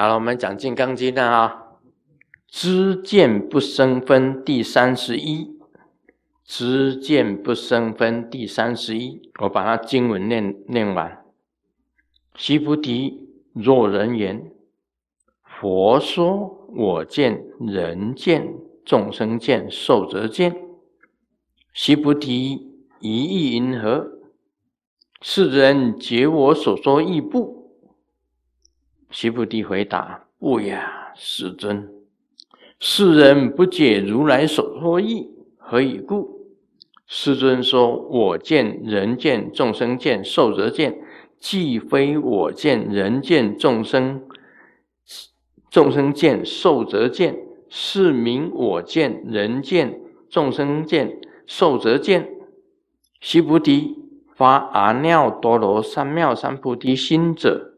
好了，我们讲《金刚经》的啊，知见不生分第三十一，知见不生分第三十一，我把它经文念念完。须菩提，若人言，佛说我见、人见、众生见、寿者见，须菩提，一意云何？世人解我所说意不？须菩提回答：“不呀，世尊。世人不解如来所说意，何以故？”世尊说：“我见、人见、众生见、寿者见，既非我见、人见、众生众生见、寿者见，是名我见、人见、众生见、寿者见。”须菩提，发阿耨多罗三藐三菩提心者。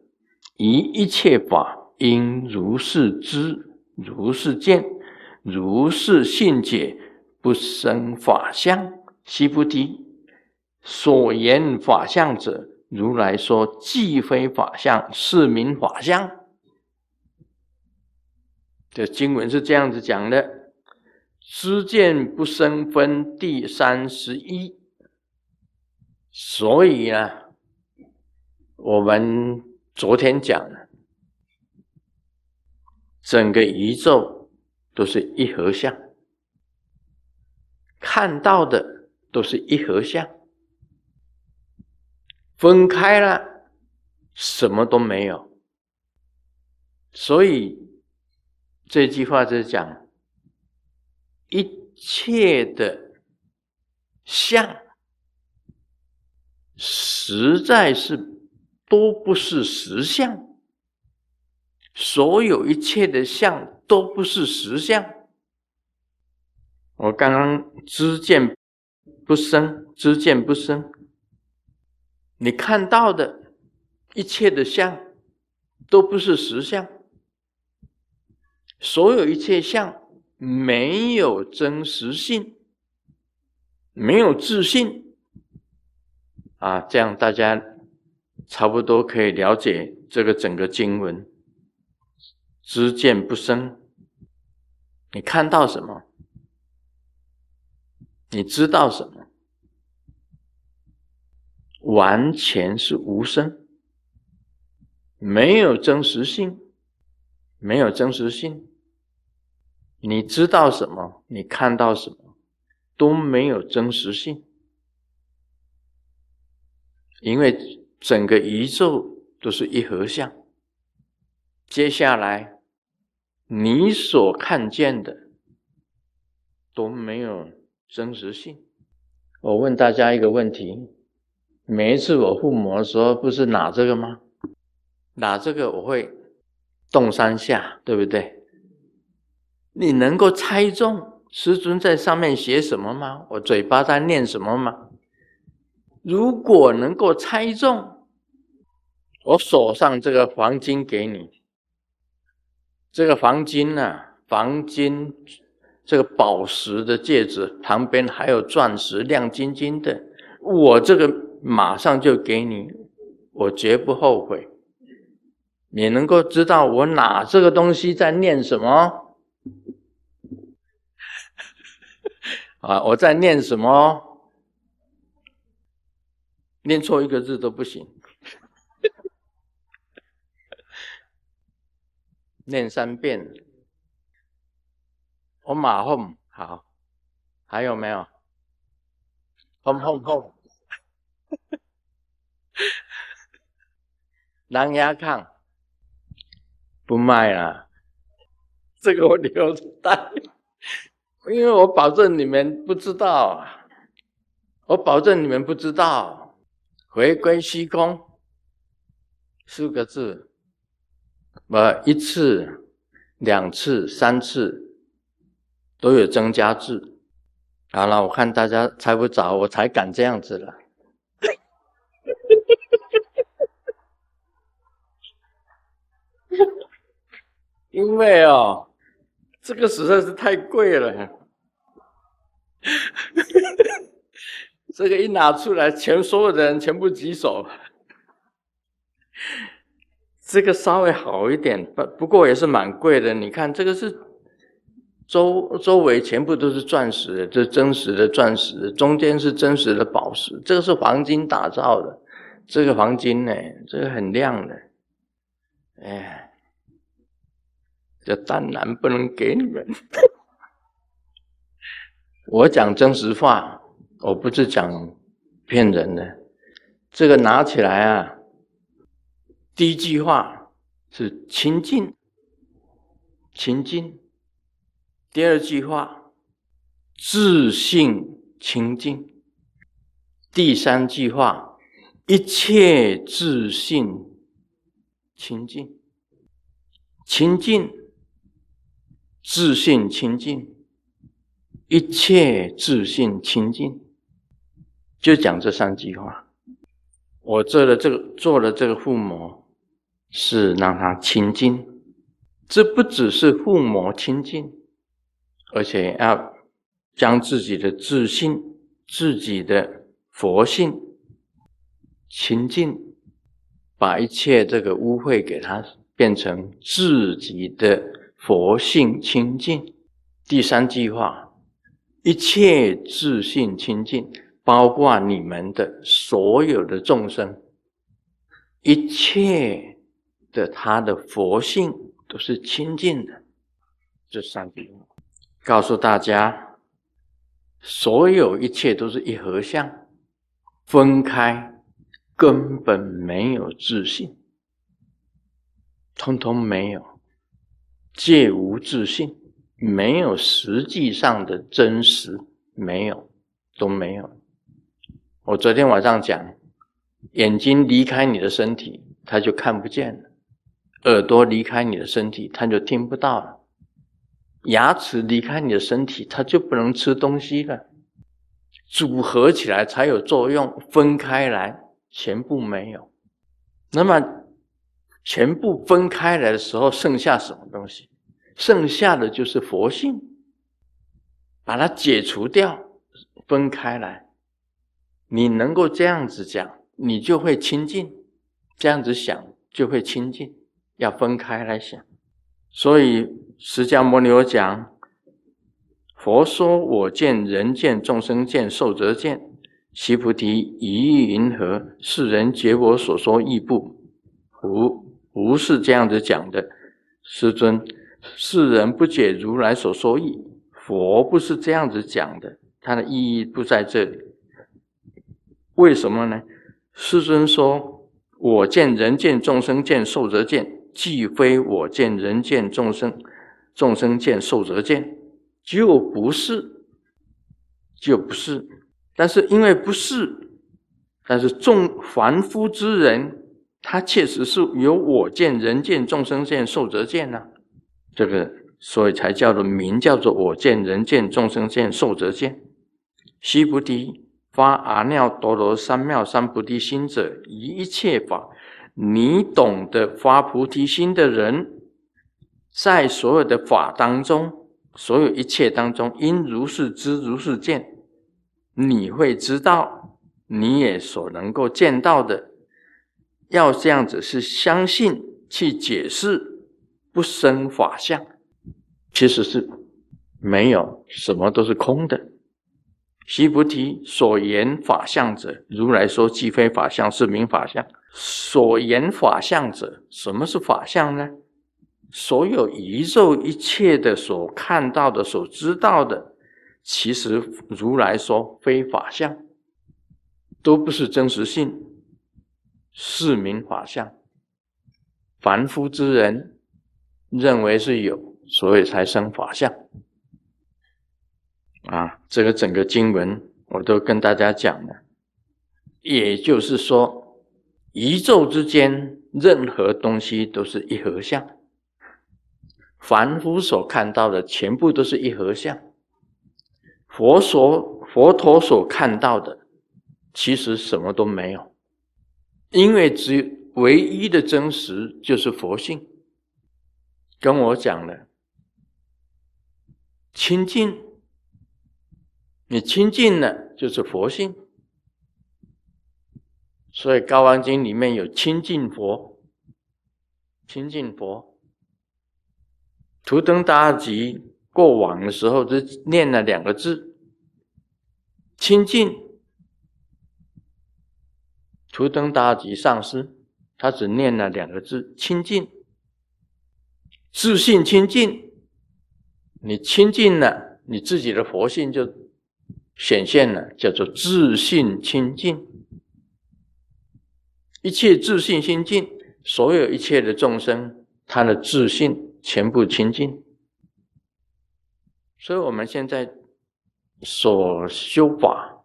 以一切法应如是知，如是见，如是信解，不生法相。须菩提，所言法相者，如来说既非法相，是名法相。这经文是这样子讲的：知见不生分，第三十一。所以呢，我们。昨天讲了，整个宇宙都是一合相，看到的都是一合相，分开了什么都没有。所以这句话就是讲，一切的相，实在是。都不是实相，所有一切的相都不是实相。我刚刚知见不生，知见不生，你看到的一切的相都不是实相，所有一切相没有真实性，没有自信啊，这样大家。差不多可以了解这个整个经文，知见不生。你看到什么？你知道什么？完全是无声，没有真实性，没有真实性。你知道什么？你看到什么？都没有真实性，因为。整个宇宙都是一合相。接下来，你所看见的都没有真实性。我问大家一个问题：每一次我附魔的时候，不是拿这个吗？拿这个我会动三下，对不对？你能够猜中师尊在上面写什么吗？我嘴巴在念什么吗？如果能够猜中，我锁上这个黄金给你，这个黄金呢，黄金这个宝石的戒指旁边还有钻石，亮晶晶的。我这个马上就给你，我绝不后悔。你能够知道我拿这个东西在念什么？啊，我在念什么？念错一个字都不行。念三遍，我马哄好，还有没有？哄哄哄，狼牙抗不卖了，这个我留着带，因为我保证你们不知道，我保证你们不知道，回归虚空四个字。呃，一次、两次、三次都有增加字。好了，我看大家猜不着，我才敢这样子了。因为哦，这个实在是太贵了。这个一拿出来，全所有的人全部举手。这个稍微好一点，不不过也是蛮贵的。你看这个是周周围全部都是钻石，这真实的钻石，中间是真实的宝石，这个是黄金打造的。这个黄金呢，这个很亮的，哎，这当然不能给你们。我讲真实话，我不是讲骗人的。这个拿起来啊。第一句话是清净，清净；第二句话自信清净；第三句话一切自信清净，清净自信清净，一切自信清净，就讲这三句话。我做了这个，做了这个父母。是让他清净，这不只是父母清净，而且要将自己的自信、自己的佛性清净，把一切这个污秽给他变成自己的佛性清净。第三句话，一切自信清净，包括你们的所有的众生，一切。的他的佛性都是清净的，这三句告诉大家，所有一切都是一合相，分开根本没有自信，通通没有，皆无自信，没有实际上的真实，没有，都没有。我昨天晚上讲，眼睛离开你的身体，他就看不见了。耳朵离开你的身体，它就听不到了；牙齿离开你的身体，它就不能吃东西了。组合起来才有作用，分开来全部没有。那么全部分开来的时候，剩下什么东西？剩下的就是佛性，把它解除掉，分开来。你能够这样子讲，你就会清净；这样子想，就会清净。要分开来想，所以释迦牟尼有讲：“佛说我见人见众生见寿者见，悉菩提一意云何？世人解我所说亦不？不不是这样子讲的，师尊，世人不解如来所说义，佛不是这样子讲的，它的意义不在这里。为什么呢？师尊说：我见人见众生见寿者见。”既非我见人见众生，众生见受则见，就不是，就不是。但是因为不是，但是众凡夫之人，他确实是有我见人见众生见受则见呐。这个所以才叫做名，叫做我见人见众生见受则见。须菩提，发阿耨多罗三藐三菩提心者，一切法。你懂得发菩提心的人，在所有的法当中，所有一切当中，因如是知，如是见，你会知道，你也所能够见到的，要这样子是相信去解释，不生法相，其实是没有什么都是空的。须菩提所言法相者，如来说即非法相，是名法相。所言法相者，什么是法相呢？所有宇宙一切的所看到的、所知道的，其实如来说非法相，都不是真实性，是名法相。凡夫之人认为是有，所以才生法相。啊，这个整个经文我都跟大家讲了，也就是说。宇宙之间，任何东西都是一合相。凡夫所看到的，全部都是一合相。佛所佛陀所看到的，其实什么都没有，因为只有唯一的真实就是佛性。跟我讲了，清净，你清净了，就是佛性。所以《高王经》里面有清净佛，清净佛。图登达吉过往的时候，只念了两个字：清净。图登达吉上师，他只念了两个字：清净。自信清净，你清净了，你自己的佛性就显现了，叫做自信清净。一切自信心净，所有一切的众生，他的自信全部清净。所以，我们现在所修法，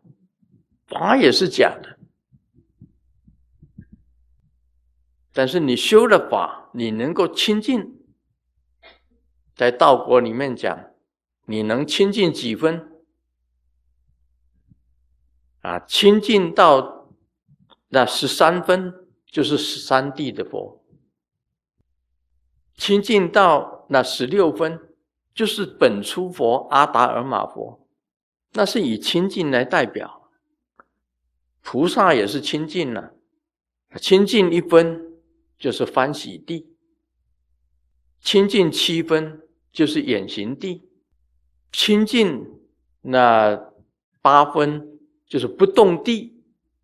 法也是假的，但是你修了法，你能够清净。在道国里面讲，你能清净几分？啊，清净到那十三分，就是十三地的佛；清净到那十六分，就是本初佛阿达尔玛佛。那是以清净来代表，菩萨也是清净了，清净一分就是欢喜地，清净七分。就是眼行地，清净那八分就是不动地，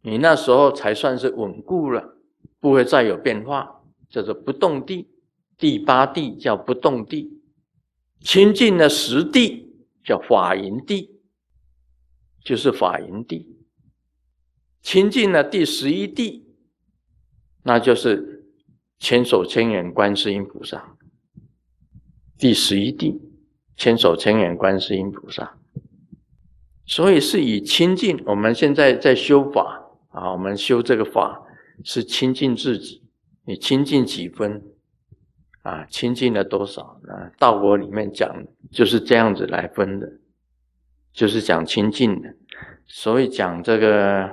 你那时候才算是稳固了，不会再有变化，叫做不动地。第八地叫不动地，清净的十地叫法营地，就是法营地。清净了第十一地，那就是千手千眼观世音菩萨。第十一地，千手千眼观世音菩萨，所以是以亲近。我们现在在修法啊，我们修这个法是亲近自己。你亲近几分啊？亲近了多少？啊，道国里面讲就是这样子来分的，就是讲亲近的。所以讲这个，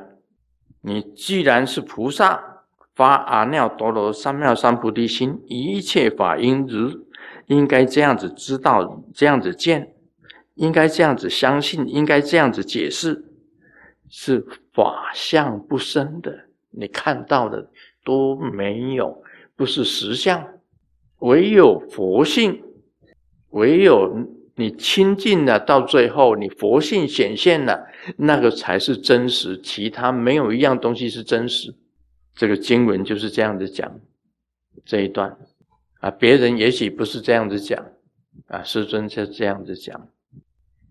你既然是菩萨，发阿耨多罗三藐三菩提心，一切法应如。应该这样子知道，这样子见，应该这样子相信，应该这样子解释，是法相不生的。你看到的都没有，不是实相，唯有佛性，唯有你亲近了，到最后你佛性显现了，那个才是真实，其他没有一样东西是真实。这个经文就是这样子讲这一段。啊，别人也许不是这样子讲，啊，师尊就这样子讲。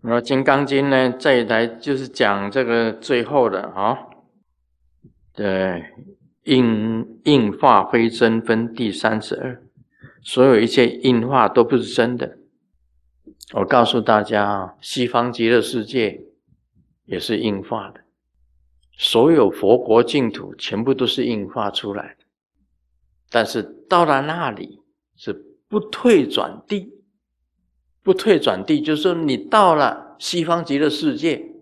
那《金刚经》呢，这一台就是讲这个最后的啊，对，应应化非真分第三十二，所有一切应化都不是真的。我告诉大家啊，西方极乐世界也是应化的，所有佛国净土全部都是应化出来的，但是到了那里。是不退转地，不退转地，就是说你到了西方极乐世界，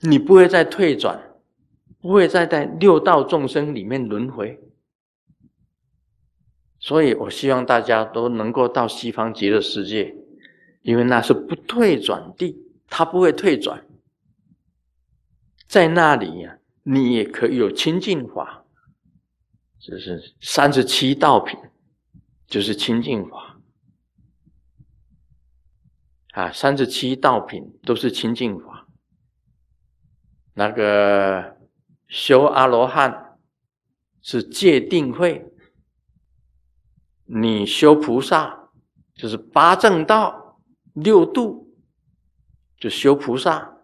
你不会再退转，不会再在六道众生里面轮回。所以我希望大家都能够到西方极乐世界，因为那是不退转地，它不会退转，在那里呀，你也可以有清净法，就是三十七道品。就是清净法啊，三十七道品都是清净法。那个修阿罗汉是戒定慧，你修菩萨就是八正道六度，就修菩萨。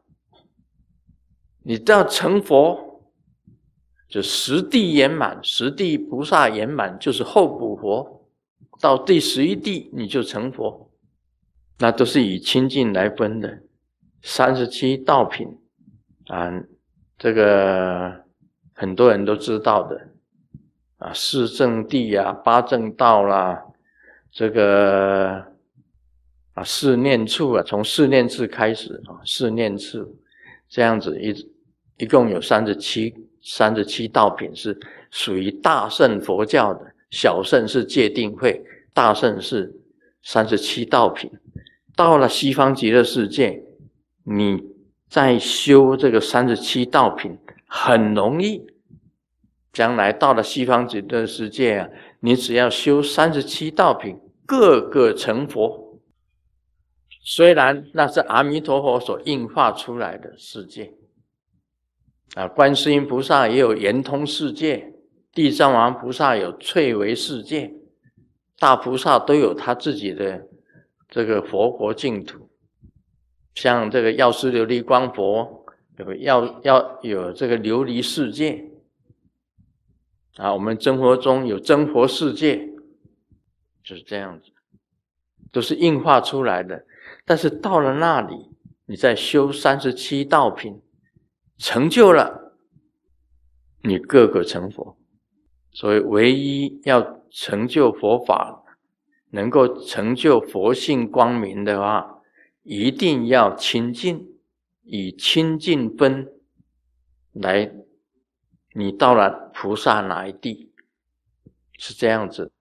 你到成佛，就十地圆满，十地菩萨圆满就是后补佛。到第十一地你就成佛，那都是以清净来分的。三十七道品啊，这个很多人都知道的啊，四正地呀，八正道啦，这个啊四念处啊，从四念处开始啊，四念处这样子一一共有三十七三十七道品是属于大圣佛教的，小圣是戒定慧。大圣是三十七道品，到了西方极乐世界，你在修这个三十七道品很容易。将来到了西方极乐世界啊，你只要修三十七道品，个个成佛。虽然那是阿弥陀佛所应化出来的世界，啊，观世音菩萨也有圆通世界，地藏王菩萨有翠微世界，大菩萨都有他自己的这个佛国净土。像这个药师琉璃光佛，有要要有这个琉璃世界。啊，我们生活中有真佛世界，就是这样子，都是硬化出来的。但是到了那里，你再修三十七道品，成就了，你个个成佛。所以，唯一要成就佛法，能够成就佛性光明的话，一定要清净，以清净分来。你到了菩萨哪一地，是这样子。